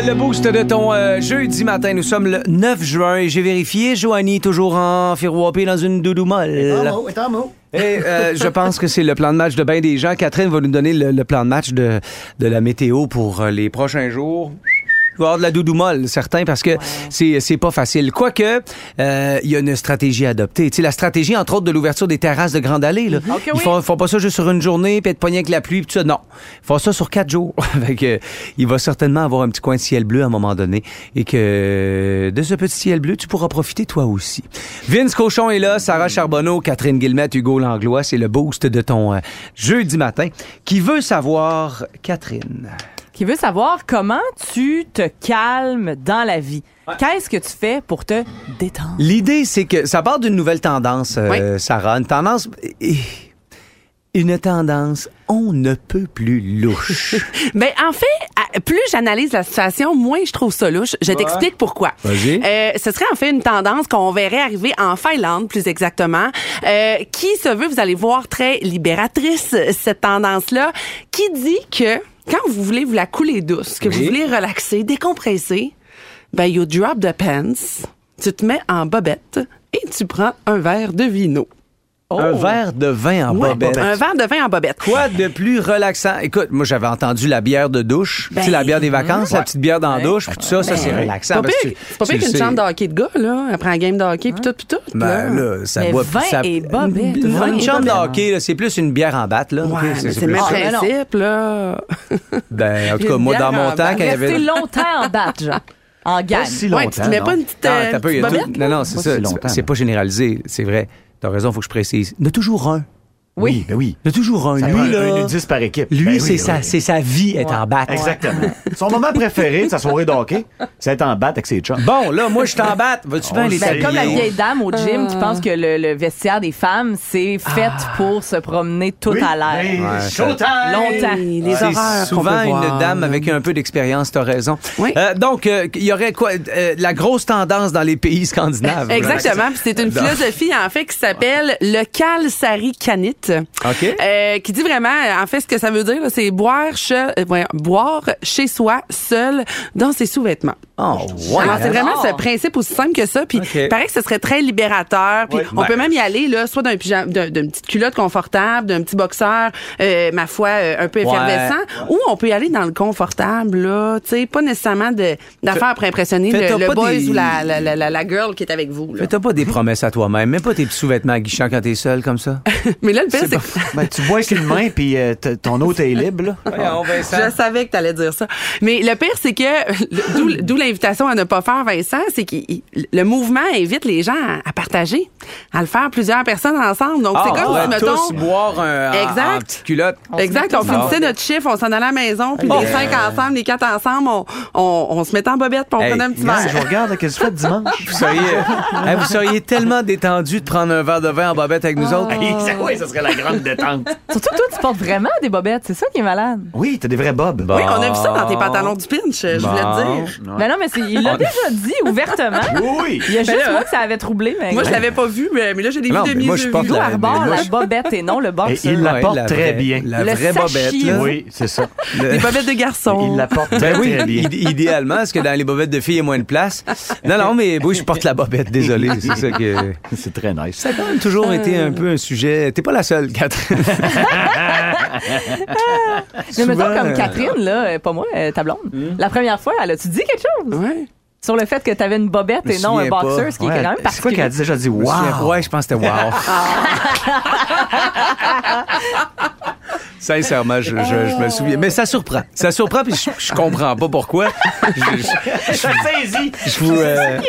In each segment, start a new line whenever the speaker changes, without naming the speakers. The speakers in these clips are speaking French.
Euh, le boost de ton euh, jeudi matin. Nous sommes le 9 juin et j'ai vérifié. Joanie toujours en firouapé dans une doudou molle. Et euh, je pense que c'est le plan de match de bien des gens. Catherine va nous donner le, le plan de match de, de la météo pour les prochains jours. Il va y avoir de la doudou molle, certain, parce que c'est c'est pas facile. Quoique, euh, il y a une stratégie à adopter. Tu sais, la stratégie, entre autres, de l'ouverture des terrasses de Grande Allée. Là. Ils font, font pas ça juste sur une journée, puis être poigné avec la pluie, puis tout ça. Non. Ils font ça sur quatre jours. fait que, il va certainement avoir un petit coin de ciel bleu à un moment donné. Et que de ce petit ciel bleu, tu pourras profiter toi aussi. Vince Cochon est là, Sarah Charbonneau, Catherine Guillemette, Hugo Langlois. C'est le boost de ton euh, jeudi matin. Qui veut savoir, Catherine?
Qui veut savoir comment tu te calmes dans la vie. Qu'est-ce que tu fais pour te détendre?
L'idée, c'est que ça part d'une nouvelle tendance, euh, Sarah. Une tendance. eh, Une tendance, on ne peut plus louche.
Ben, en fait, plus j'analyse la situation, moins je trouve ça louche. Je t'explique pourquoi.
Vas-y.
Euh, ce serait en fait une tendance qu'on verrait arriver en Finlande, plus exactement, euh, qui se veut, vous allez voir, très libératrice, cette tendance-là, qui dit que quand vous voulez vous la couler douce, que
Oui.
vous voulez relaxer, décompresser, ben, you drop the pants, tu te mets en bobette et tu prends un verre de vino.
Un verre de vin en
Ouais,
bobette.
un verre de vin en bobette.
Quoi de plus relaxant? Écoute, moi, j'avais entendu la bière de douche.
Ben,
tu sais, la bière des vacances, la petite bière dans la douche, puis tout ça, ça, c'est relaxant.
Pas
parce
pire,
que tu-
c'est pas pire qu'une chambre de hockey de gars, là, après un game de hockey, puis tout, puis tout.
Ben là, ça
Mais
boit
vin
ça...
et bobette.
Une,
Vin
une
et
chambre de hockey, c'est plus une bière en batte, là.
Ouais,
c'est-
le même
Ah, non.
principe, là.
Ben, en tout cas, moi, dans mon temps, quand il y avait...
Longtemps en batte, genre. En gagne.
si
Ouais,
longtemps.
tu te mets
non.
pas une petite,
Non,
euh,
t'as peu, il y a
petite
tout-
bobette,
Non, non, c'est
Pas
ça.
si longtemps,
C'est pas généralisé, c'est vrai. T'as raison, faut que je précise. Il y a toujours un.
Oui, ben oui.
Il y a toujours un.
Ça
Lui,
prend
là...
un nudiste par équipe.
Lui,
Ben oui,
c'est
oui,
sa,
oui.
c'est sa vie être en batte.
Exactement. Son moment préféré de sa soirée de hockey, c'est être en batte avec ses chums.
Bon, là, moi, je t'en batte. Vas-tu
On
bien
le
les.
Ben, comme la vieille dame au gym qui pense que le, le vestiaire des femmes, c'est fait pour se promener tout
Oui,
à l'air.
showtime!
Longtemps.
Hey, Les
C'est
horreurs
souvent une
voir.
dame avec un peu d'expérience, t'as raison.
Oui.
Euh, donc, euh, il y aurait quoi? euh, la grosse tendance dans les pays scandinaves.
Exactement. Puis c'est une philosophie, en fait, qui s'appelle le Kalsari Kanit.
OK.
Euh, qui dit vraiment, en fait, ce que ça veut dire, c'est boire, che- euh, boire chez soi, seul, dans ses sous-vêtements.
Oh, ouais.
Alors, c'est vraiment ce principe aussi simple que ça. Puis,
OK.
il paraît que ce serait très libérateur. Puis,
Ouais.
on
Ben.
peut même y aller, là, soit d'un pyjama, d'une petite culotte confortable, d'un petit boxeur, euh, ma foi, euh, un peu
Ouais.
effervescent. Ou on peut y aller dans le confortable, là. Tu sais, pas nécessairement d'affaires pour impressionner le, le boys
des-
ou la, la, la, la, la girl qui est avec vous, là.
Mais t'as pas des promesses à toi-même. Mets pas tes petits sous-vêtements aguichants quand t'es seul comme ça.
Mais là, le pire, c'est que
Ben, tu bois qu'une main, puis euh, ton autre est libre, là.
Voyons, Vincent.
Je savais que tu allais dire ça. Mais le pire, c'est que, d'où- d'où l'invitation à ne pas faire, Vincent, c'est que le mouvement invite les gens à, à partager, à le faire plusieurs personnes ensemble. Donc,
Ah,
c'est
on
comme
va
si, mettons...
tous boire un,
Exact.
en petite culotte.
Exact, on finissait notre chiffre, on s'en allait à la maison, puis les cinq ensemble, les quatre ensemble, on, on, on se mettait en bobette, puis on
Hey,
prenait un petit
je
verre.
vous regarde, qu'est-ce que tu fais dimanche?
Vous seriez, Hey, vous seriez tellement détendu de prendre un verre de vin en bobette avec nous autres.
Hey, ça, oui, ça serait la grande détente.
Surtout que toi, tu portes vraiment des bobettes. C'est ça qui est malade.
Oui, t'as des vrais bobs.
Oui, on a vu ça dans tes pantalons du pinch, je voulais te dire.
Mais non, mais c'est- il l'a déjà dit ouvertement.
Oui!
Il y a juste
là,
moi que ça avait troublé. Mais
Moi, je l'avais pas vu, mais, mais là, j'ai des
Non,
vues de
mais moi, je porte la-
la bobette et non le
Et
boxer.
il la
Ouais,
porte
la
très
vraie-
bien.
La
Le
vraie bobette, là.
Oui, c'est ça.
Le-
Des bobettes de garçon.
Il la porte très,
Ben oui,
très bien.
id- idéalement, parce que dans les bobettes de filles, il y a moins de place? Non, non, mais oui, je porte la bobette, désolé. C'est ça que.
C'est très nice.
Ça a quand même toujours été un peu un sujet. T'es pas la seule, Catherine.
Mais mettons comme
euh,
Catherine, là, euh, pas moi, euh, ta blonde. La première fois, elle a-tu dit quelque chose?
Ouais.
Sur le fait que t'avais une bobette et non un boxer, ce qui est quand même
c'est quoi
particulier.
qu'elle a déjà dit? Wow!
Ouais, je pense que c'était wow. Sincèrement, je, je, je me souviens. Mais ça surprend. Ça surprend, puis je, je comprends pas pourquoi. Je,
saisit!
je vous. euh,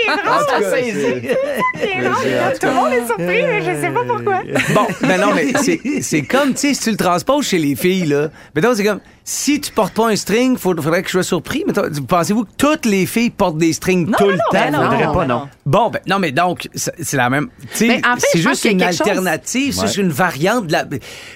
tout
le monde est surpris, mais je sais pas pourquoi.
Bon, mais non, mais c'est, comme, tu sais, si tu le transposes chez les filles, là. Mettons, c'est comme, si tu portes pas un string, faut, faudrait que je sois surpris. Mettons, pensez-vous que toutes les filles portent des strings tout le temps?
ben non,
Faudrait pas,
ben
non.
Bon, ben, non, mais donc, c'est la même.
Mais en fait,
c'est juste une
chose-
alternative, c'est
Ouais.
juste une variante de la.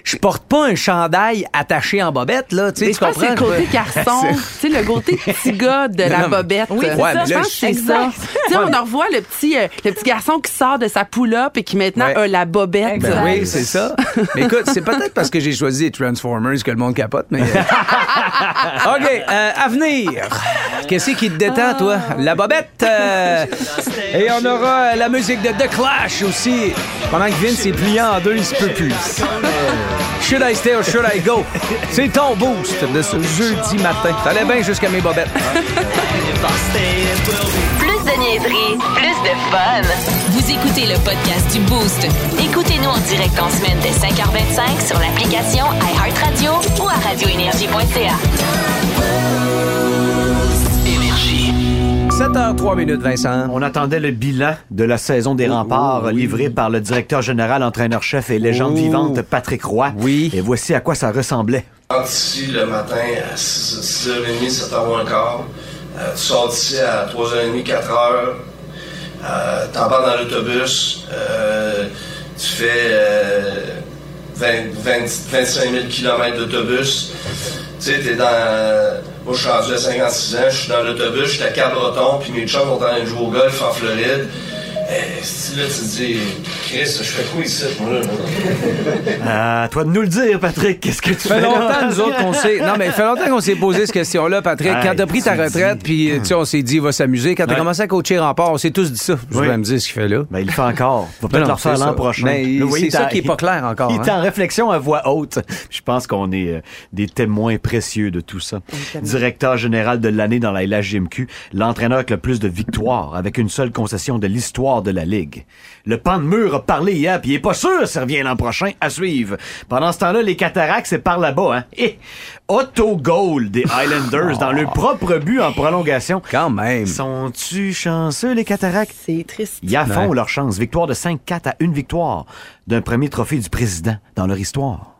Je porte pas un chandail attaché en bobette, là. Tu
Mais que c'est le
comprends?
côté garçon, tu sais, le côté petit gars de la
Non, mais-
bobette.
Oui, c'est
Ouais,
ça.
mais
Je pense que c'est ça. Tu sais, on en revoit le petit, euh, le petit garçon qui sort de sa pull-up et qui maintenant
Ouais.
a la bobette.
Ben oui, c'est ça. Mais écoute, c'est peut-être parce que j'ai choisi les Transformers que le monde capote, mais. OK, euh, à venir. Qu'est-ce qui te détend, toi? La bobette. euh, Et on aura euh, la musique de The Clash aussi. Pendant que Vince est plié en deux, il se peut plus. Should I stay or should I go? C'est ton boost de ce jeudi matin. Ça allait bien jusqu'à mes bobettes.
Plus plus de niaiserie, plus de fun. Vous écoutez le podcast du Boost. Écoutez-nous en direct en semaine dès 5h25 sur l'application iHeartRadio ou à radioénergie.ca.
7h03 minutes, Vincent.
On attendait le bilan de la saison des remparts livré par le directeur général, entraîneur-chef et légende vivante Patrick Roy.
Oui.
Et voici à quoi ça ressemblait.
Ici, le matin à 6h30, 7h15, euh, tu sors d'ici à 3h30, 4h. Euh, T'embarques dans l'autobus. Euh, tu fais euh, 20, 20 25 000 km d'autobus. Tu sais, t'es dans... Moi, je suis rendu à 56 ans, je suis dans l'autobus, je suis à Cap-Breton, puis mes chums sont en train jouer au golf en Floride. Eh, si là, tu te dis, Chris, je fais quoi ici, moi, là?
À toi de nous le dire, Patrick. Qu'est-ce que tu
Ça fait
fais là?
longtemps, nous autres, qu'on s'est. Non, mais ça fait longtemps qu'on s'est posé cette question-là, Patrick.
Hey,
quand t'as pris ta retraite, puis tu sais, on s'est dit, il va s'amuser. Quand t'as
Ouais.
commencé à coacher rempart, on s'est tous dit ça. Je
Oui.
vais me dire ce qu'il fait là.
Ben, il le fait encore. Va
Non,
peut-être
non,
le refaire l'an prochain. Voyez,
c'est ça
il
qui est pas clair encore,
Il est
hein.
en réflexion à voix haute. Je pense qu'on est euh, des témoins précieux de tout ça. Directeur général de l'année dans la LHJMQ, l'entraîneur avec le plus de victoires, avec une seule concession de l'histoire de la Ligue. Le pan de mur a parlé hier, puis il est pas sûr ça revient l'an prochain à suivre. Pendant ce temps-là, les cataractes, c'est par là-bas, hein. Et auto-goal des Highlanders dans leur propre but en prolongation.
Quand même.
Sont-tu chanceux, les cataractes?
C'est triste.
Ils à fond
Ouais.
leur chance. Victoire de 5-4 à une victoire d'un premier trophée du président dans leur histoire.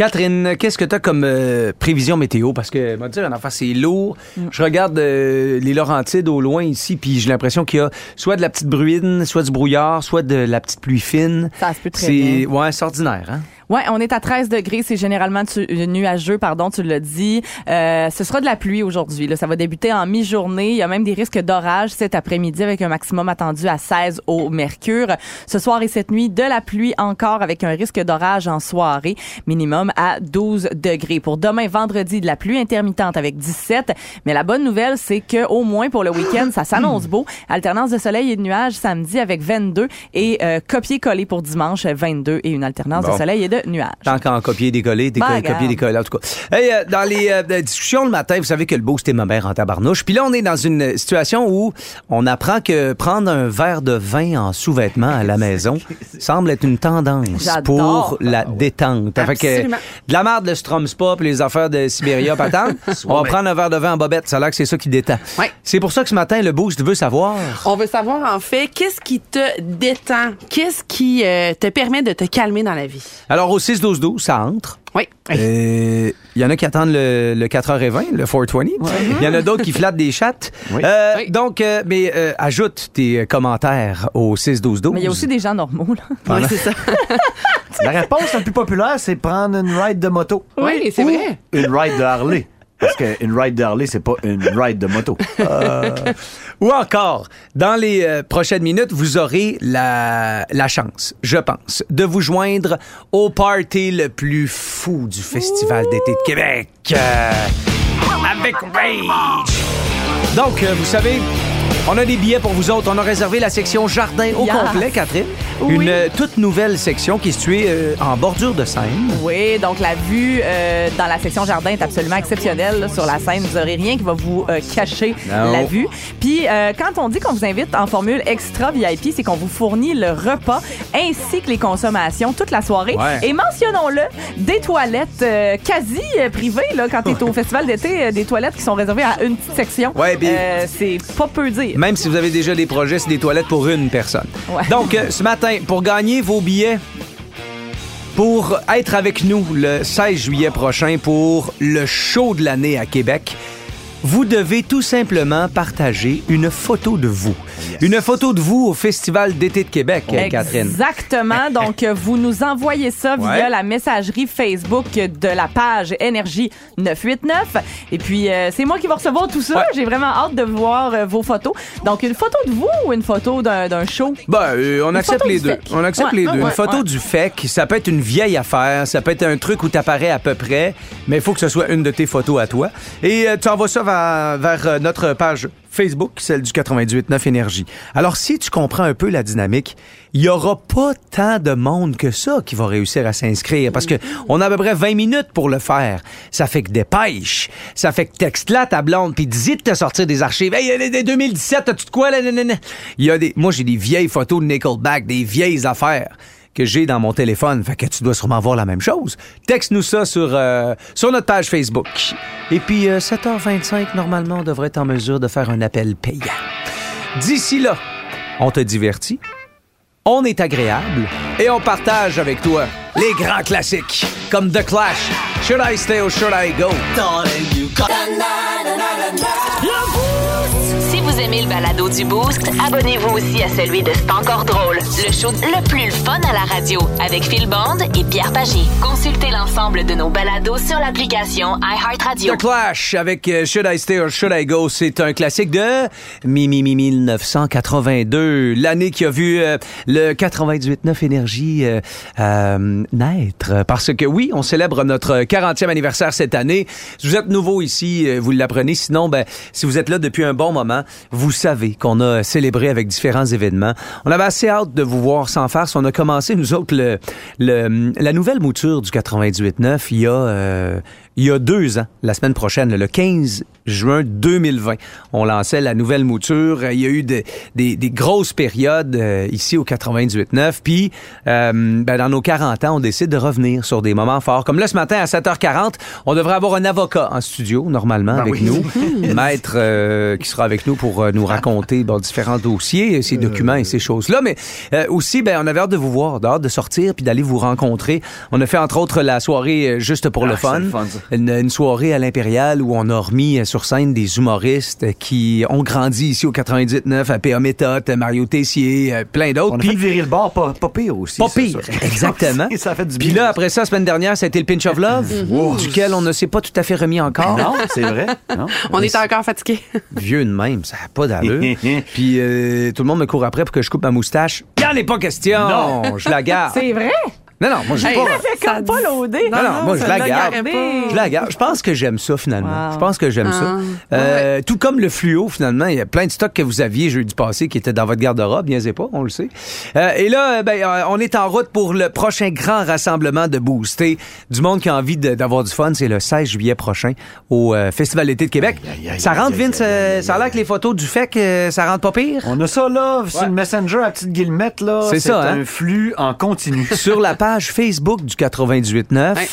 Catherine, qu'est-ce que tu as comme euh, prévision météo? Parce que, moi, dire, en affaire, c'est lourd. Je regarde euh, les Laurentides au loin ici, puis j'ai l'impression qu'il y a soit de la petite bruine, soit du brouillard, soit de la petite pluie fine.
Ça se peut très
C'est,
bien.
ouais, c'est ordinaire, hein?
Ouais, on est à 13 degrés. C'est généralement tu- euh, nuageux, pardon, tu l'as dit. Euh, ce sera de la pluie aujourd'hui. Là. Ça va débuter en mi-journée. Il y a même des risques d'orage cet après-midi avec un maximum attendu à 16 au mercure. Ce soir et cette nuit, de la pluie encore avec un risque d'orage en soirée, minimum à 12 degrés. Pour demain, vendredi, de la pluie intermittente avec 17. Mais la bonne nouvelle, c'est que au moins pour le week-end, ça s'annonce beau. Alternance de soleil et de nuages samedi avec 22 et euh, copier-coller pour dimanche 22 et une alternance
Bon.
de soleil et de nuages.
Tant qu'en copier-décoller, déco-
Ben,
copier-décoller, en tout cas. Hey, euh, dans les euh, discussions le matin, vous savez que le boost est ma mère en tabarnouche. Puis là, on est dans une situation où on apprend que prendre un verre de vin en sous-vêtements à la maison semble être une tendance
J'adore.
pour la détente. Fait que,
Absolument.
de la merde de Strom Spa puis les affaires de Sibéria patente, on va prendre un verre de vin en bobette. Ça a l'air que c'est ça qui détend.
Ouais.
C'est pour ça que ce matin, le boost veut savoir...
On veut savoir, en fait, qu'est-ce qui te détend? Qu'est-ce qui euh, te permet de te calmer dans la vie?
Alors, au 6-12-12, ça entre.
Oui.
Euh, Il y en a qui attendent le, le 4h20, le 420. Il y en a d'autres qui flattent des chattes.
Oui.
Euh,
Oui.
Donc, euh, mais euh, ajoute tes commentaires au 6-12-12.
Mais il y a aussi des gens normaux, là.
Oui, c'est ça.
La réponse la plus populaire, c'est prendre une ride de moto.
Oui, c'est vrai.
Une ride de Harley. Parce qu'une ride de Harley, c'est pas une ride de moto.
Ou encore, dans les euh, prochaines minutes, vous aurez la, chance, je pense, de vous joindre au party le plus fou du Festival d'été de Québec. Euh, avec Rage. Donc, euh, vous savez, on a des billets pour vous autres. On a réservé la section jardin au
Yes.
complet, Catherine.
Oui.
Une euh, toute nouvelle section qui est située euh, en bordure de Seine.
Oui, donc la vue euh, dans la section jardin est absolument exceptionnelle là, sur la scène. Vous aurez rien qui va vous euh, cacher
Non.
la vue. Puis euh, quand on dit qu'on vous invite en formule extra VIP, c'est qu'on vous fournit le repas ainsi que les consommations toute la soirée.
Ouais.
Et mentionnons-le, des toilettes euh, quasi euh, privées là, quand tu es au festival d'été, euh, des toilettes qui sont réservées à une petite section.
Ouais, puis-
Euh, c'est pas peu dire.
Même si vous avez déjà des projets, c'est des toilettes pour une personne.
Ouais.
Donc, euh, ce matin, pour gagner vos billets, pour être avec nous le 16 juillet prochain pour le show de l'année à Québec, vous devez tout simplement partager une photo de vous. Une photo de vous au Festival d'été de Québec, euh, Catherine.
Exactement. Donc, vous nous envoyez ça via
Ouais.
la messagerie Facebook de la page Énergie 989. Et puis, euh, c'est moi qui vais recevoir tout ça.
Ouais.
J'ai vraiment hâte de voir euh, vos photos. Donc, une photo de vous ou une photo d'un d'un show?
Ben, euh, on accepte
photo
les deux. On accepte
Ouais,
les deux.
ouais,
une photo
ouais.
du FEC, ça peut être une vieille affaire, ça peut être un truc où t'apparais à peu près, mais il faut que ce soit une de tes photos à toi. Et euh, tu envoies ça vers, vers, euh, notre page Facebook, celle du 98.9 Énergie. Alors, si tu comprends un peu la dynamique, il y aura pas tant de monde que ça qui va réussir à s'inscrire parce que on a à peu près 20 minutes pour le faire. Ça fait que dépêche. Ça fait que texte là ta blonde puis dis de te sortir des archives. Hey, il y a des 2017, t'as-tu de quoi là? Il y a des, moi j'ai des vieilles photos de Nickelback, des vieilles affaires que j'ai dans mon téléphone. Fait que tu dois sûrement voir la même chose. Texte-nous ça sur, euh, sur notre page Facebook. Et puis, euh, 7h25, normalement, on devrait être en mesure de faire un appel payant. D'ici là, on te divertit, on est agréable et on partage avec toi les grands classiques comme The Clash, Should I Stay or Should I Go?
Aimez le balado du Boost, abonnez-vous aussi à celui de C'est encore drôle, le show le plus fun à la radio avec Phil Bond et Pierre Pagé. Consultez l'ensemble de nos balados sur l'application iHeartRadio.
The Clash avec euh, Should I Stay or Should I Go, c'est un classique de Mimi 1982, l'année qui a vu euh, le 98.9 Énergie euh, euh, naître. Parce que oui, on célèbre notre 40e anniversaire cette année. Si vous êtes nouveau ici, euh, vous l'apprenez. Sinon, ben, si vous êtes là depuis un bon moment, vous savez qu'on a célébré avec différents événements. On avait assez hâte de vous voir sans farce. On a commencé, nous autres, la nouvelle mouture du 98.9 il y a... euh, il y a deux ans, la semaine prochaine, le 15 juin 2020, on lançait la nouvelle mouture. Il y a eu des, des, des grosses périodes euh, ici au 98.9. Puis, euh, ben, dans nos 40 ans, on décide de revenir sur des moments forts. Comme là, ce matin, à 7h40, on devrait avoir un avocat en studio, normalement,
Ben
avec
oui.
nous. Maître euh, qui sera avec nous pour euh, nous raconter bon, différents dossiers, ces documents et ces choses-là. Mais aussi, ben, on avait hâte de vous voir, hâte de sortir puis d'aller vous rencontrer. On a fait, entre autres, la soirée juste pour le
Ah,
fun.
le fun.
Une, une soirée à l'Impérial où on a remis euh, sur scène des humoristes qui ont grandi ici au 98.9, à P.A. Méthode, Mario Tessier, plein d'autres.
On a
Puis-
fait virer le bord, pas, pas pire aussi.
pas pire,
ça.
exactement.
ça fait du bien.
Puis là, après ça, la semaine dernière, ça a été le Pinch of Love, duquel on ne s'est pas tout à fait remis encore.
Non, c'est vrai. Non.
On est encore fatigué.
Vieux de même, ça n'a pas d'allure. Puis euh, tout le monde me court après pour que je coupe ma moustache. Il en est pas question.
Non.
Je la garde.
C'est vrai?
Non, non, moi, je
Hey,
pas.
Comme pas l'odé.
Non, non, moi, je la garde. Je la garde. Je pense que j'aime ça, finalement.
Wow.
Je pense que j'aime ça. Euh, Tout comme le fluo, finalement. Il y a plein de stocks que vous aviez jeudi passé qui étaient dans votre garde-robe. Niaisez pas, on le sait. Euh, et là, euh, ben, euh, on est en route pour le prochain grand rassemblement de Boosté. Du monde qui a envie de- d'avoir du fun. C'est le 16 juillet prochain au euh, Festival d'été de Québec.
Aïe, aïe,
ça rentre, Vince? ça a l'air que les photos du fait que ça rentre pas pire?
On a ça là, sur
Ouais.
le Messenger à petite guillemette là.
C'est ça, hein?
un flux en continu.
sur la page Facebook du 98.9,
Ouais.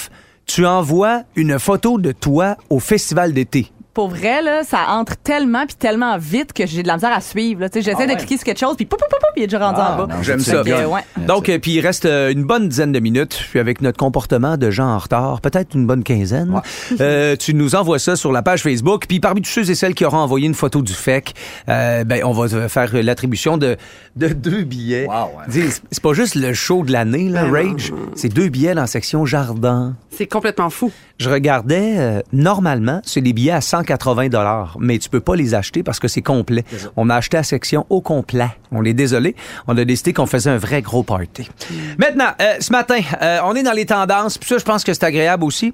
tu envoies une photo de toi au festival d'été.
Pour vrai, là, ça entre tellement puis tellement vite que j'ai de la misère à suivre. là. Tu sais, J'essaie
Ah ouais?
de cliquer sur quelque chose, puis poup, poup, poup, poup, il est déjà rendu
Ah,
en bas.
non,
J'aime ça.
Fait que, ouais.
Donc, euh, puis il reste euh, une bonne dizaine de minutes. Puis avec notre comportement de gens en retard, peut-être une bonne quinzaine, euh, tu nous envoies ça sur la page Facebook. Puis parmi tous ceux et celles qui auront envoyé une photo du FEC, euh, ben, on va te faire l'attribution de, de deux billets.
Wow, ouais.
Dis, c'est- C'est pas juste le show de l'année, là, Rage. C'est deux billets dans la section jardin.
C'est complètement fou.
Je regardais, euh, normalement, c'est des billets à 180 dollars, mais tu peux pas les acheter parce que c'est complet. On a acheté la section au complet. On est désolé. On a décidé qu'on faisait un vrai gros party. Maintenant, euh, ce matin, euh, on est dans les tendances. Puis ça, je pense que c'est agréable aussi.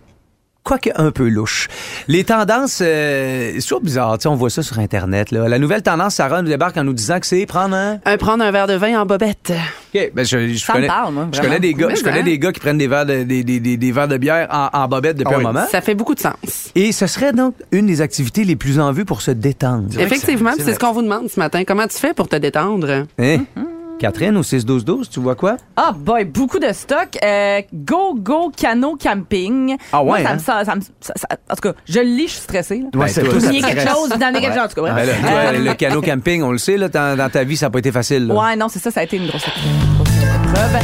Quoique un peu louche. Les tendances, euh, c'est toujours bizarre. Tu sais, on voit ça sur Internet. Là. La nouvelle tendance, Sarah nous débarque en nous disant que c'est prendre un...
Un, prendre un verre de vin en bobette.
OK, ben je, je
Ça me
connais,
parle, moi,
je connais des gars,
Mais
je connais
hein?
des gars qui prennent des verres de, des, des, des, des verres de bière en, en bobette depuis
Ah
un
oui.
moment.
Ça fait beaucoup de sens.
Et ce serait donc une des activités les plus en vue pour se détendre.
Effectivement,
c'est-
ce qu'on vous demande ce matin. Comment tu fais pour te détendre?
Hein? Catherine, au 6-12-12, tu vois quoi?
Ah, boy, beaucoup de stock. Euh, go, go, canot camping.
Ah ouais,
Moi, ça
hein?
me, ça, ça me- ça- ça- en tout cas, je le lis, je suis stressée. là.
Ouais,
c'est
Vous
te
quelque chose, donnez quelque chose, en tout cas. bref.
Ben là, toi, le canot camping, on le sait, là, dans, dans ta vie, ça n'a pas été facile. là.
Ouais, non, c'est ça, ça a été une grosse, grosse épreuve.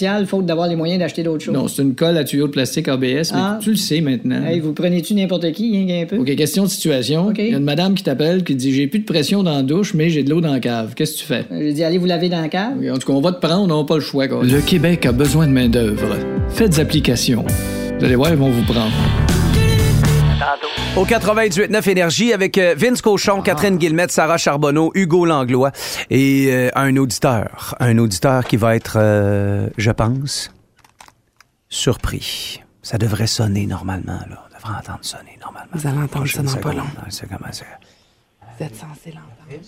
faute d'avoir les moyens d'acheter d'autres choses.
non, c'est une colle à tuyau de plastique ABS, mais
Ah.
tu le sais maintenant.
Hey, vous prenez-tu n'importe qui, rien qu'un peu?
OK, question de situation. Il y a une madame qui t'appelle qui dit J'ai plus de pression dans la douche, mais j'ai de l'eau dans la cave. Qu'est-ce que tu fais?
Euh, J'ai dit, allez vous laver dans la cave.
En tout cas, on va te prendre, on n'a pas le choix. quoi. Le Québec a besoin de main-d'œuvre. Faites application. Vous allez voir, ils vont vous prendre.
Au 98.9 Énergie avec euh, Vince Cochon, Catherine Guillemette, Sarah Charbonneau, Hugo Langlois et euh, un auditeur. Un auditeur qui va être, euh, je pense, surpris. Ça devrait sonner normalement, là. On devrait entendre sonner normalement.
Vous allez entendre ça dans pas long.
C'est comment ça?
Vous êtes censé l'entendre.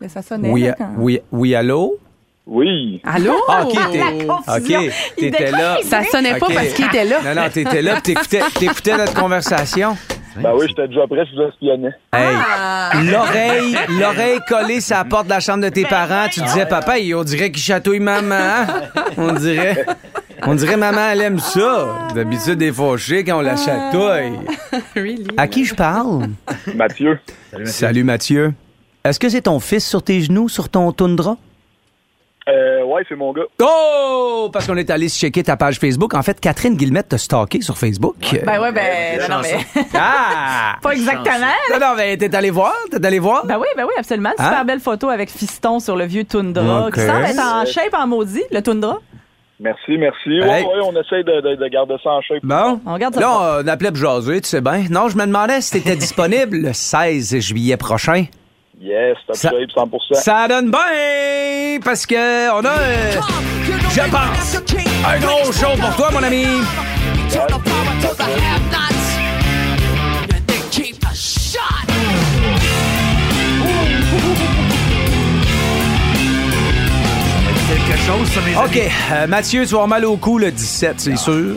Mais ça sonnait.
Oui,
là, quand-
oui, oui, allô?
Oui.
Allô?
Ah, OK, t'es, OK, t'étais là.
Ça sonnait pas parce qu'il était là.
Non, non, t'étais là, t'écoutais, t'écoutais notre conversation.
Ben oui, j'étais déjà prêt, je vous espionnais.
Hey,
Ah.
l'oreille, l'oreille collée sur la porte de la chambre de tes parents, tu disais, papa, on dirait qu'il chatouille maman. hein? On dirait. On dirait maman, elle aime ça. D'habitude, des fauchés quand on la chatouille. À qui je parle?
Mathieu.
Salut, Mathieu. Est-ce que c'est ton fils sur tes genoux, sur ton toundra?
Euh, ouais, c'est mon gars.
Oh! Parce qu'on est allé se checker ta page Facebook. En fait, Catherine Guillemette t'a stalké sur Facebook.
Ben ouais, ben. Non, non, mais.
Ah!
Pas exactement.
Non, non, mais t'es allé voir? T'es allé voir?
Ben oui, ben oui, absolument. Super
Hein?
belle photo avec Fiston sur le vieux Tundra,
Ok.
qui semble être en shape en maudit, le Tundra.
Merci, merci.
Hey.
ouais, on essaye de, de, de garder ça en shape.
Bon.
On regarde ça.
Là, on appelait pour jaser, tu sais bien. Non, je me demandais si t'étais disponible le 16 juillet prochain.
Yes, top
Ça-
shape, 100%.
Ça donne bien parce que on a, euh, je pense, un gros show pour toi, mon ami.
Quelque chose, ça, mes
OK,
amis.
euh, Mathieu, tu vas avoir mal au cou le 17, c'est sûr.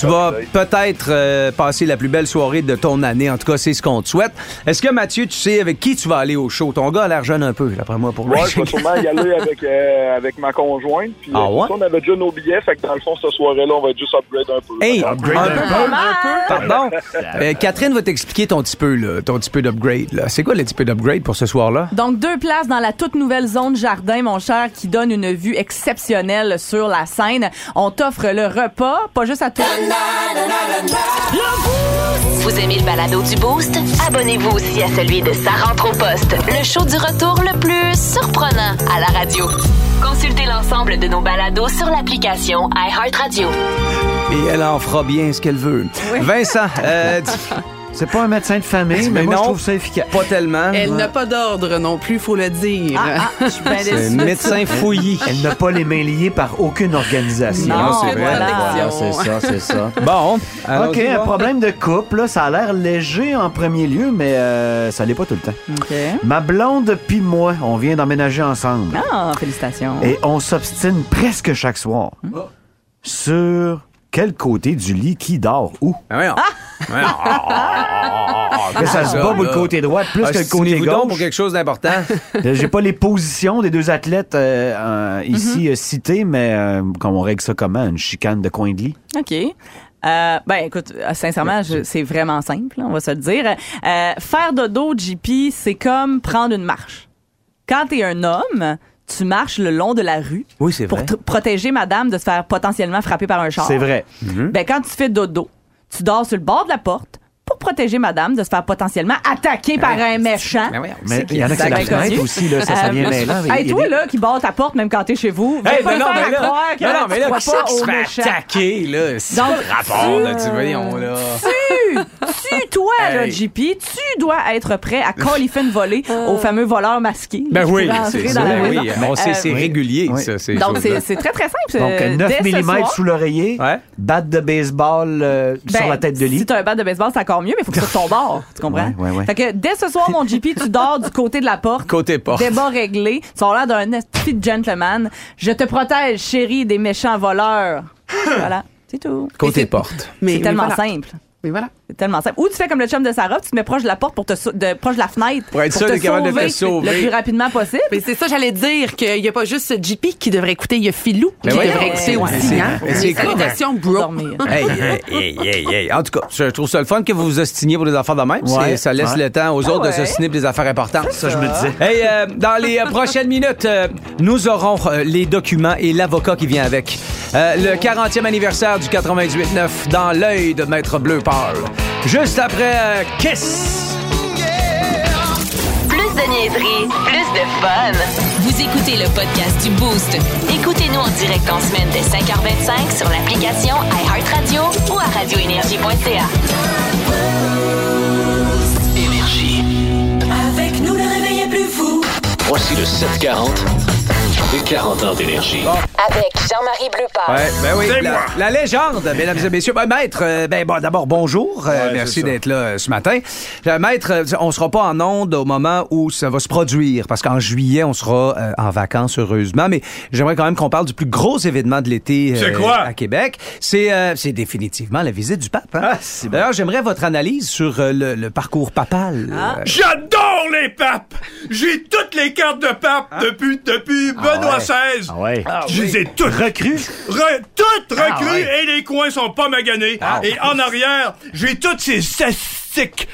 Tu vas peut-être euh, passer la plus belle soirée de ton année. En tout cas, c'est ce qu'on te souhaite. Est-ce que, Mathieu, tu sais avec qui tu vas aller au show? Ton gars a l'air jeune un peu, d'après moi, pour le
Ouais, je vais sûrement y aller avec, euh, avec ma conjointe. Puis,
Ah
euh,
ouais?
on avait déjà nos billets, fait que dans le fond, cette soirée-là, on va juste upgrade un peu.
Hey,
Upgrade
un
un
peu,
peu.
un peu, pardon. Euh, Catherine va t'expliquer ton petit peu, là, ton petit peu d'upgrade. là. C'est quoi le petit peu d'upgrade pour ce soir-là?
Donc, deux places dans la toute nouvelle zone jardin, mon cher, qui donne une vue exceptionnelle sur la scène. On t'offre le repas, pas juste à toi.
Vous aimez le balado du Boost? Abonnez-vous aussi à celui de Sa rentre au poste, le show du retour le plus surprenant à la radio. Consultez l'ensemble de nos balados sur l'application iHeartRadio.
Et elle en fera bien ce qu'elle veut. Vincent, euh,
C'est pas un médecin de famille, mais,
Mais
moi,
non.
je trouve ça efficace.
pas tellement.
Elle n'a pas d'ordre non plus, faut le dire.
Ah, ah,
C'est médecin fouillis.
Elle n'a pas les mains liées par aucune organisation.
Non,
c'est vrai.
voilà.
Voilà, c'est ça, c'est ça.
Bon.
OK, un
voir.
problème de couple, là, ça a l'air léger en premier lieu, mais euh, ça l'est pas tout le temps.
OK.
Ma blonde puis moi, on vient d'emménager ensemble.
Ah, félicitations.
Et on s'obstine presque chaque soir. Sur quel côté du lit qui dort où?
Ah,
Que ça se bat pour le côté droit plus que le côté
donc pour
gauche.
quelque chose d'important.
Euh, J'ai pas les positions des deux athlètes euh, euh, ici euh, cités, mais euh, comme on règle ça comment? Une chicane de coin de lit?
OK. Euh, ben écoute, sincèrement, c'est vraiment simple, on va se le dire. Euh, faire dodo, JP, c'est comme prendre une marche. Quand t'es un homme, tu marches le long de la rue
Oui, c'est
pour protéger madame de se faire potentiellement frapper par un char.
C'est vrai.
Ben quand tu fais dodo, tu dors sur le bord de la porte pour protéger madame de se faire potentiellement attaquer par un méchant.
Ben
Mais il y en a c'est la fenêtre aussi, là, ça, ça
Euh,
vient mêlant.
Hey, toi, là, qui barre ta porte même quand t'es chez vous,
Hey, ben non, mais là,
croire que
non, mais là, qui qui se fait attaquer, là? C'est rapport, là, tu voyons, là?
Tu, tu toi, là. JP, tu dois être prêt à califer une volée au fameux voleur masqué.
Ben
qui
oui, c'est
dans
ça.
la
Ben
maison.
oui, on sait,
Euh,
c'est régulier,
Oui.
ça. ces
Donc, c'est très, très simple.
Donc,
Euh,
9
dès ce
mm sous l'oreiller,
Ouais.
batte de baseball euh, sur
Ben,
la tête de lit.
Si t'as un bat de baseball, c'est encore mieux, mais il faut que ça soit ton bord. Tu comprends?
Ouais, ouais, ouais.
Fait que dès ce soir, mon JP, tu dors du côté de la porte.
Côté porte.
Débat réglé. Tu as l'air d'un petit gentleman. Je te protège, chérie, des méchants voleurs. voilà. C'est tout.
Côté porte.
Mais
C'est tellement
voilà.
simple.
Mais voilà.
C'est tellement simple. Ou tu fais comme le chum de Sarah, tu te mets proche de la porte pour te sau- de, proche de la fenêtre
Pour être sûr d'être capable de te sauver.
le plus rapidement possible.
Mais c'est ça, j'allais dire qu'il n'y a pas juste JP qui devrait écouter, il y a Philou qui
Ben oui.
devrait écouter aussi.
c'est-
Hein?
mais c'est
Les
cool.
salutations,
Pour
bro.
dormir.
Hey, hey, hey, hey, hey. En tout cas, je trouve ça le fun que vous vous ostiniez pour des affaires de même. C'est- Ça laisse
Ouais.
le temps aux autres de
ouais.
s'ostiner pour des affaires importantes.
Ça, je me disais.
Hey, euh, dans les euh, prochaines minutes, euh, nous aurons euh, les documents et l'avocat qui vient avec. Euh, le 40e anniversaire du 98.9 dans l'œil de Maître Bleu Pâle. Juste après euh, Kiss.
Plus de niaiserie, plus de fun. Vous écoutez le podcast du Boost. Écoutez-nous en direct en semaine dès 5h25 sur l'application iHeartRadio ou à radioénergie.ca.
Énergie.
Avec nous, le réveil est plus fou.
Voici le 740 et 40 ans d'énergie.
Avec Jean-Marie Bleupard.
Ouais, ben oui, la, la légende, mesdames et messieurs. Ben, maître, euh, ben bon, d'abord, bonjour. Euh,
Ouais,
merci d'être là euh, ce matin. Maître, on sera pas en onde au moment où ça va se produire, parce qu'en juillet, on sera euh, en vacances, heureusement. Mais j'aimerais quand même qu'on parle du plus gros événement de l'été euh,
C'est quoi?
à Québec. C'est euh, c'est définitivement la visite du pape. hein?
Ah, bon.
D'ailleurs, j'aimerais votre analyse sur euh, le, le parcours papal. Euh,
J'adore les papes! J'ai toutes les cartes de pape depuis, depuis Benoît
ouais.
XVI.
Ah ouais.
Je les ai toutes
Recrues?
Re- toutes
Ah,
recrues
ouais.
et les coins sont pas maganés.
Ah,
et en arrière, j'ai toutes ces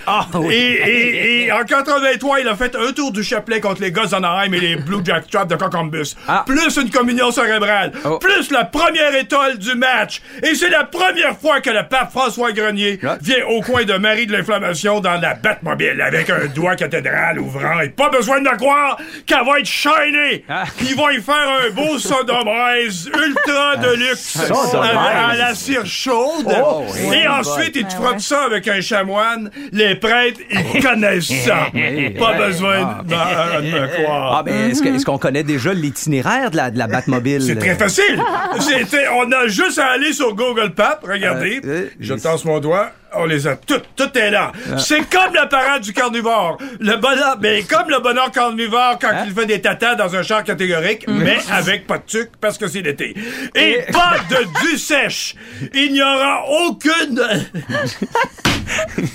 Ah, oui.
et, et, et en 83, il a fait un tour du chapelet contre les Gosses d'Anaheim et les Blue Jack Traps de Columbus.
Ah.
Plus une communion cérébrale.
Oh.
Plus la première étoile du match. Et c'est la première fois que le pape François Grenier
Ah.
vient au coin de Marie de l'Inflammation dans la Batmobile avec un doigt cathédral ouvrant et pas besoin de croire qu'elle va être shinée.
Ah.
Ils vont y faire un beau sodomrise ultra de luxe à, à la cire chaude.
Oh, oui.
Et ensuite, ils te frottent ça avec un chamoine. Les prêtres, ils connaissent ça. Pas besoin de, de- de me croire.
Ah, ben, est-ce que- est-ce qu'on connaît déjà l'itinéraire de la, de la Batmobile?
C'est très facile. C'était, on a juste à aller sur Google Maps. Regardez.
Euh, euh,
je tasse mon doigt. On les a toutes. Tout est là. C'est comme la parade du carnivore. Le bonheur, mais comme le bonheur carnivore quand il fait des tatas dans un char catégorique, mais avec pas de tuc parce que c'est l'été. Et pas de du sèche. Il n'y aura aucune.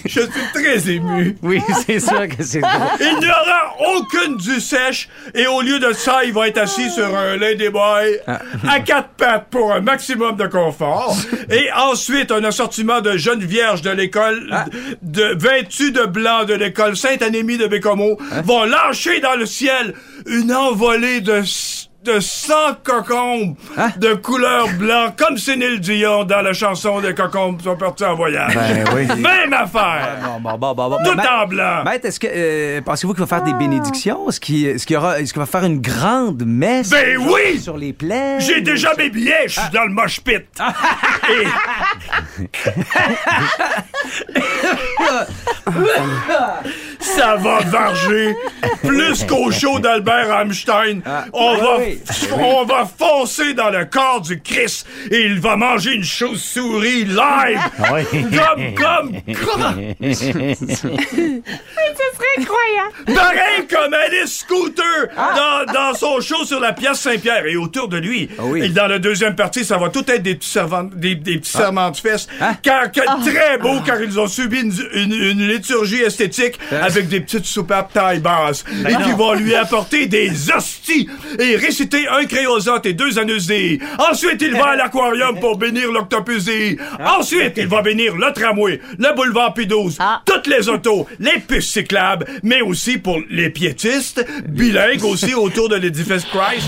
Je suis très ému.
Oui, c'est sûr que c'est.
Il n'y aura aucune du sèche et au lieu de ça, il va être assis sur un Ladyboy à quatre pattes pour un maximum de confort. Et ensuite, un assortiment de jeunes vierges de l'école, de vêtues de blanc de l'école Sainte-Anémie de Bécomo, vont lâcher dans le ciel une envolée de de 100 cocombes de couleur blanc, comme Céline Dion dans la chanson des cocombes sont partis en voyage.
Ben oui.
Même affaire!
Bon, bon, bon, bon, bon.
Tout
Ma-
en blanc!
Maître, est-ce que euh, pensez-vous qu'il va faire des bénédictions? Est-ce qu'il y aura est-ce qu'il va faire une grande messe
Ben
genre,
oui!
sur les plaines?
J'ai déjà mes billets, je suis dans le mosh pit. Et- Ça va varger plus qu'au show d'Albert Einstein. on, va,
oui.
On va foncer dans le corps du Christ et il va manger une chauve-souris live.
Oui.
Comme, comme, comme. Pareil comme Alice Scooter dans, dans son show sur la pièce Saint-Pierre et autour de lui.
Ah oui.
Et dans la deuxième partie, ça va tout être des petits servants, des, des petits serments de fesses.
Hein?
Car, que- très beau car ils ont subi une, une- une liturgie esthétique avec des petites soupapes taille basse et qui vont lui apporter des hosties et réciter un créosote et deux anus Dei. Ensuite, il va à l'aquarium pour bénir l'octopus Dei. Ensuite, il va bénir le tramway, le boulevard P12, toutes les autos, les pistes cyclables, mais aussi pour les piétistes, bilingues aussi autour de l'édifice Christ.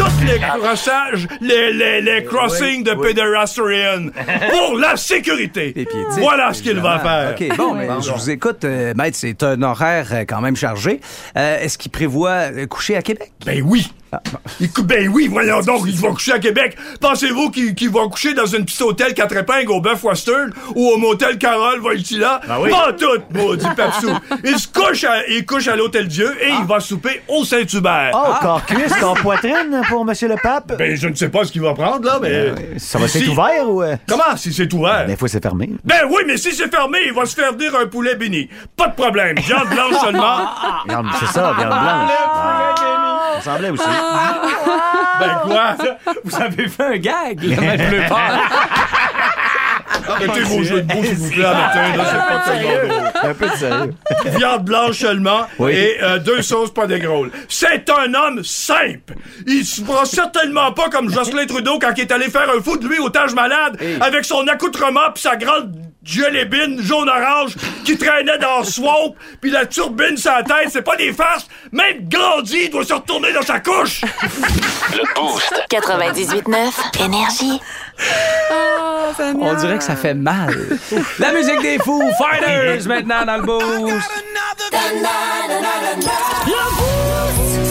Tous les crossages, les, les, les crossings de pédérastrian pour la sécurité. Voilà ce qu'il va faire.
OK, bon, mais je vous écoute, euh, maître, c'est un horaire euh, quand même chargé. Euh, Est-ce qu'il prévoit euh, coucher à Québec?
Ben oui. Écoute, Ben oui, voyons donc, il va coucher à Québec. Pensez-vous qu'il qu'il va coucher dans un petit hôtel quatre épingles au Bœuf Western ou au motel Carole Voltila?
oui.
Pas tout, maudit Papsou. Il se couche à, il couche à l'hôtel Dieu et il va souper au Saint-Hubert.
Oh, corps cuisse, corps poitrine pour Monsieur le Pape?
Ben, je ne sais pas ce qu'il va prendre, là, mais...
Ça va
Si-
être ouvert ou... euh?
Comment, si c'est ouvert?
Des fois, c'est fermé.
Ben oui, mais si c'est fermé, il va se faire dire un poulet béni. Pas de problème. Viande blanche seulement.
Viande, c'est ça, viande blanche. Ah, semblait aussi.
Ben quoi?
Vous avez fait un gag, là, mais je veux pas.
Arrêtez vos jeux de mots, s'il vous plaît, à matin, là, c'est pas tellement drôle.
Un peu de sérieux.
Viande blanche seulement
Oui.
et euh, deux sauces pas des grôles. C'est un homme simple. Il se prend certainement pas comme Jocelyn Trudeau quand il est allé faire un fou de lui au Tage Malade avec son accoutrement puis sa grande gelébine jaune-orange qui traînait dans le swamp puis la turbine sur la tête. C'est pas des farces. Même grandi, il doit se retourner dans sa couche.
Le Boost.
98.9 Énergie.
On dirait que ça fait mal. La musique des fous, Fighters, maintenant dans le boost.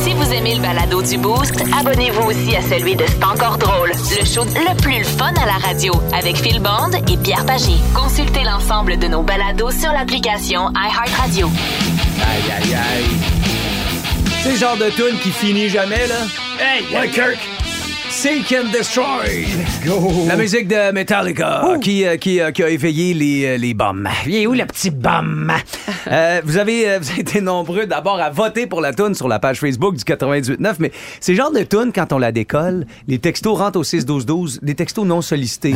Si vous aimez le balado du Boost, abonnez-vous aussi à celui de C'est encore drôle, le show le plus fun à la radio avec Phil Bond et Pierre Pagé. Consultez l'ensemble de nos balados sur l'application iHeartRadio.
Aïe, aïe, aïe. C'est le genre de tune qui finit jamais, là. Hey, ouais, Kirk! Seek and Destroy! La musique de Metallica qui, euh, qui, euh, qui a éveillé les, euh, les bombes. Il est où le petit bum? Euh, vous, avez, vous avez été nombreux d'abord à voter pour la tune sur la page Facebook du 98.9, mais c'est genre de tune, quand on la décolle, les textos rentrent au 6-12-12, des textos non sollicités.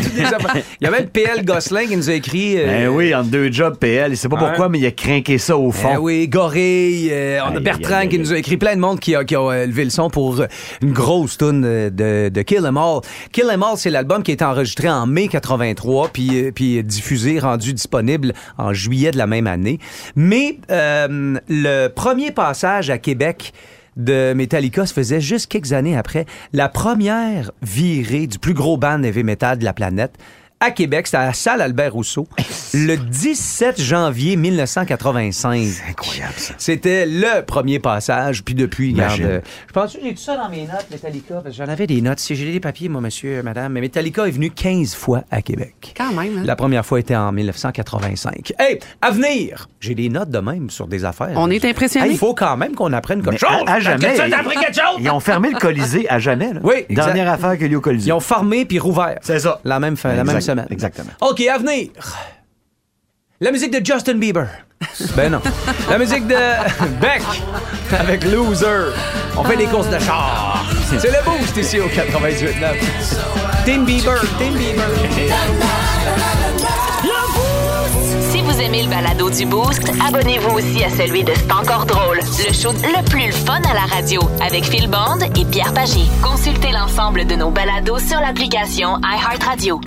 Il y a même PL Gosselin qui nous a écrit... euh,
Ben oui, en deux jobs, PL. Il sait pas
Ouais.
pourquoi, mais il a craqué ça au fond.
Eh oui, Gorille, euh, on a Bertrand
aïe, aïe,
qui nous a écrit plein de monde qui a, qui a euh, levé le son pour une grosse tune euh, de, de Kill 'Em All. Kill 'Em All, c'est l'album qui a été enregistré en mai 83 puis puis diffusé, rendu disponible en juillet de la même année. Mais euh, le premier passage à Québec de Metallica se faisait juste quelques années après la première virée du plus gros band heavy metal de la planète à Québec, c'était à la salle Albert Rousseau, le 17 janvier 1985. C'est
incroyable, ça.
C'était le premier passage, puis depuis, regarde,
Imagine.
euh, je pense que j'ai tout ça dans mes notes, Metallica, parce que j'en avais des notes. Si j'ai des papiers, moi, monsieur, madame, mais Metallica est venu 15 fois à Québec.
Quand même, hein?
La première fois était en 1985. Hey, à venir! J'ai des notes de même sur des affaires.
On est impressionnés.
Il faut quand même qu'on apprenne quelque
Mais
chose.
à, à jamais.
T'as appris quelque chose?
Ils ont fermé le Colisée à jamais. Là.
Oui, exact.
Dernière affaire que lieu au Colisée.
Ils ont formé puis rouvert.
C'est ça.
La même, fin, la
Exact-
même semaine.
exactement.
OK, à venir. La musique de Justin Bieber. Ben non. La musique de Beck avec Loser. On fait des courses de char. C'est le boost ici au 98.9. Team Bieber, Team Bieber.
Si vous aimez le balado du Boost, abonnez-vous aussi à celui de C'est encore drôle, le show le plus fun à la radio avec Phil Bond et Pierre Pagé. Consultez l'ensemble de nos balados sur l'application iHeartRadio.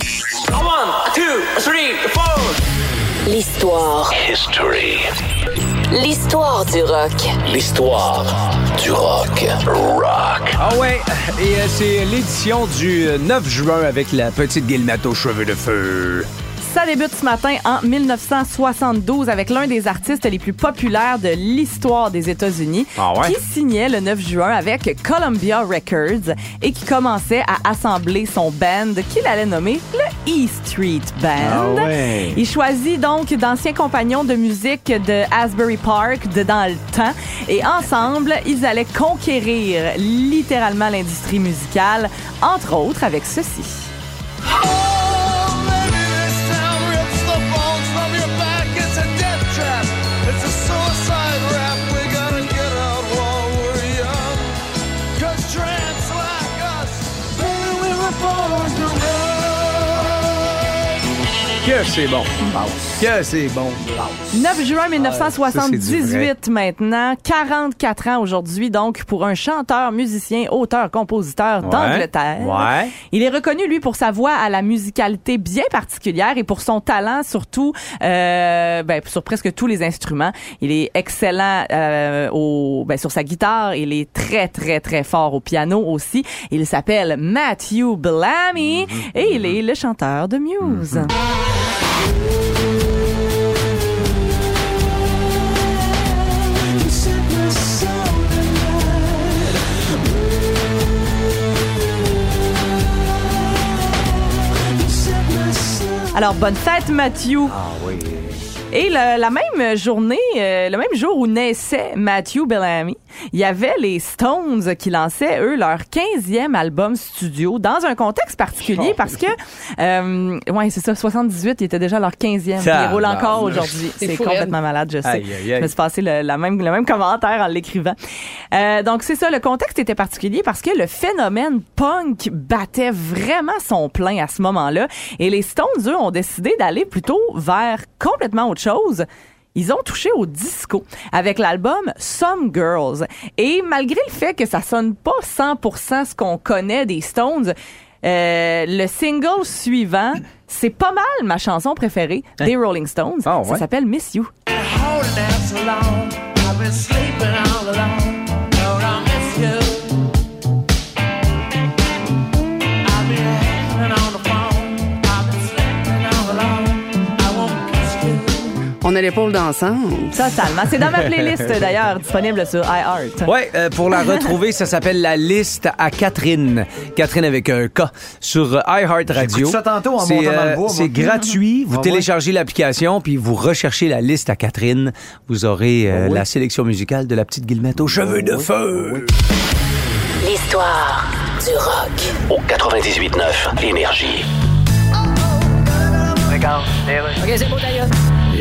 One, two, three, four.
L'histoire.
History.
L'histoire du rock.
L'histoire du rock. Rock.
Ah ouais, et euh, c'est l'édition du euh, 9 juin avec la petite guillemette aux cheveux de feu.
Ça débute ce matin en 1972 avec l'un des artistes les plus populaires de l'histoire des États-Unis
Ah ouais?
qui signait le 9 juin avec Columbia Records et qui commençait à assembler son band qu'il allait nommer le E Street Band.
Ah ouais.
Il choisit donc d'anciens compagnons de musique de Asbury Park de dans le temps et ensemble, ils allaient conquérir littéralement l'industrie musicale, entre autres avec ceci.
Que c'est bon. Que c'est bon.
9 juin
Ah, ça, c'est du
1978 maintenant, 44 ans aujourd'hui donc pour un chanteur, musicien, auteur, compositeur
Ouais.
d'Angleterre.
Ouais.
Il est reconnu lui pour sa voix à la musicalité bien particulière et pour son talent surtout euh, ben, sur presque tous les instruments. Il est excellent euh, au ben, sur sa guitare, il est très très très fort au piano aussi. Il s'appelle Matthew Bellamy et il est le chanteur de Muse. Alors, bonne fête, Matthew.
Ah oui.
Et le- la même journée, euh, le même jour où naissait Matthew Bellamy, il y avait les Stones qui lançaient, eux, leur 15e album studio dans un contexte particulier parce que, euh, ouais, c'est ça, 78, il était déjà leur 15e. puis Il roule encore aujourd'hui.
C'est
complètement malade, je sais.
Aïe, aïe, aïe.
Je me suis passé le, la même, le même commentaire en l'écrivant. Euh, donc, c'est ça, le contexte était particulier parce que le phénomène punk battait vraiment son plein à ce moment-là. Et les Stones, eux, ont décidé d'aller plutôt vers complètement autre chose. Ils ont touché au disco avec l'album Some Girls. Et malgré le fait que ça sonne pas 100% ce qu'on connaît des Stones, euh, le single suivant, c'est pas mal ma chanson préférée des Rolling Stones.
Ah,
Ça s'appelle Miss You.
On a l'épaule dansante.
Totalement. C'est dans ma playlist d'ailleurs, disponible sur iHeart.
Ouais, euh, pour la retrouver, ça s'appelle la liste à Catherine. Catherine avec un K sur iHeart Radio.
Ça tantôt en
C'est,
montant dans le
euh,
bois.
C'est gratuit. Vous
Ah ouais.
téléchargez l'application puis vous recherchez la liste à Catherine. Vous aurez euh,
Ah oui.
la sélection musicale de la petite Guillemette aux cheveux de feu.
L'histoire du rock.
Au 98.9 Énergie.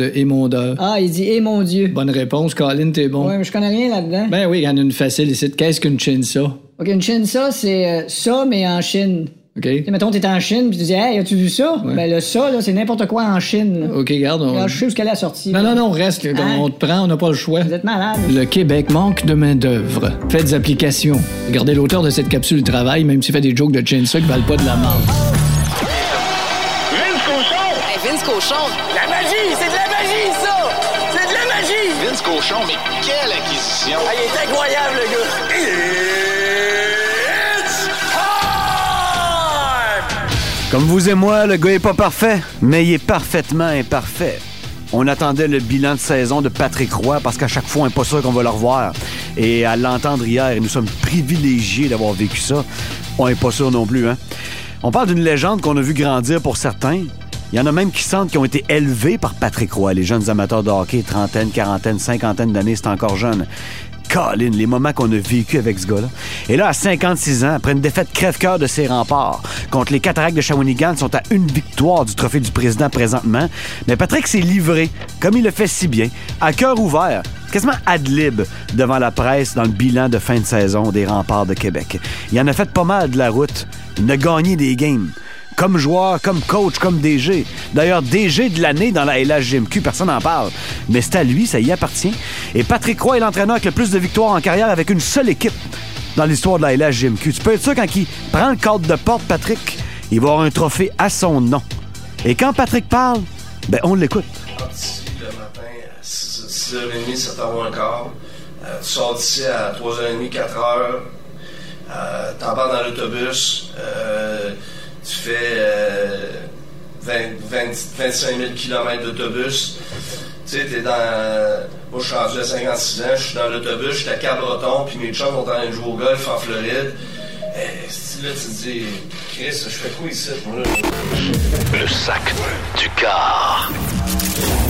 de émondeur.
Ah, il dit, eh mon Dieu.
Bonne réponse, Colin, t'es bon.
Ouais, mais je connais rien là-dedans.
Ben oui, il y en a une facile ici. Qu'est-ce qu'une chinsa?
OK, une Chine, ça, c'est euh, ça, mais en Chine.
OK?
Tu sais, mettons, t'es en Chine, puis tu dis, hey, as-tu vu ça? Ben, le ça, là, c'est n'importe quoi en Chine. là.
OK, garde. on-
Là, je sais où qu'elle a sorti.
Non, non, non, reste. là,
Hein?
On te prend, on n'a pas le choix.
Vous êtes malade.
Le Québec manque de main-d'œuvre. Faites application. Regardez l'auteur de cette capsule travail, même s'il fait des jokes de chinsa qui valent pas de la marde.
Vince Cochon! La magie! C'est de la magie, ça! C'est de la magie!
Vince Cochon, mais quelle acquisition!
Ah, il est incroyable, le gars! It's time!
Comme vous et moi, le gars est pas parfait, mais il est parfaitement imparfait. On attendait le bilan de saison de Patrick Roy parce qu'à chaque fois, on n'est pas sûr qu'on va le revoir. Et à l'entendre hier, et nous sommes privilégiés d'avoir vécu ça, on n'est pas sûr non plus. Hein? On parle d'une légende qu'on a vu grandir pour certains. Il y en a même qui sentent qu'ils ont été élevés par Patrick Roy, les jeunes amateurs de hockey, trentaine, quarantaine, cinquantaine d'années, c'est encore jeune. Colin, les moments qu'on a vécu avec ce gars-là. Et là, à 56 ans, après une défaite crève-cœur de ses remparts contre les Cataractes de Shawinigan, sont à une victoire du trophée du président présentement. Mais Patrick s'est livré, comme il le fait si bien, à cœur ouvert, quasiment ad lib devant la presse dans le bilan de fin de saison des remparts de Québec. Il en a fait pas mal de la route. Il a gagné des games comme joueur, comme coach, comme DG. D'ailleurs, DG de l'année dans la LHGMQ, personne n'en parle. Mais c'est à lui, ça y appartient. Et Patrick Roy est l'entraîneur avec le plus de victoires en carrière avec une seule équipe dans l'histoire de la LHGMQ. Tu peux être sûr, quand il prend le cadre de porte, Patrick, il va avoir un trophée à son nom. Et quand Patrick parle, ben on l'écoute.
Le à 6, h 30 7h moins quart. Tu sors d'ici à 3h30, 4h. Euh, dans l'autobus. Euh, tu fais euh, 20, 20 25 000 km d'autobus. Tu sais, t'es dans. Moi, je suis rendu à 56 ans, je suis dans l'autobus, je suis à Cabreton, puis mes chums sont en de jouer au golf en Floride. Et là, tu te dis, Chris, je fais quoi ici, moi, là?
Le sac du car.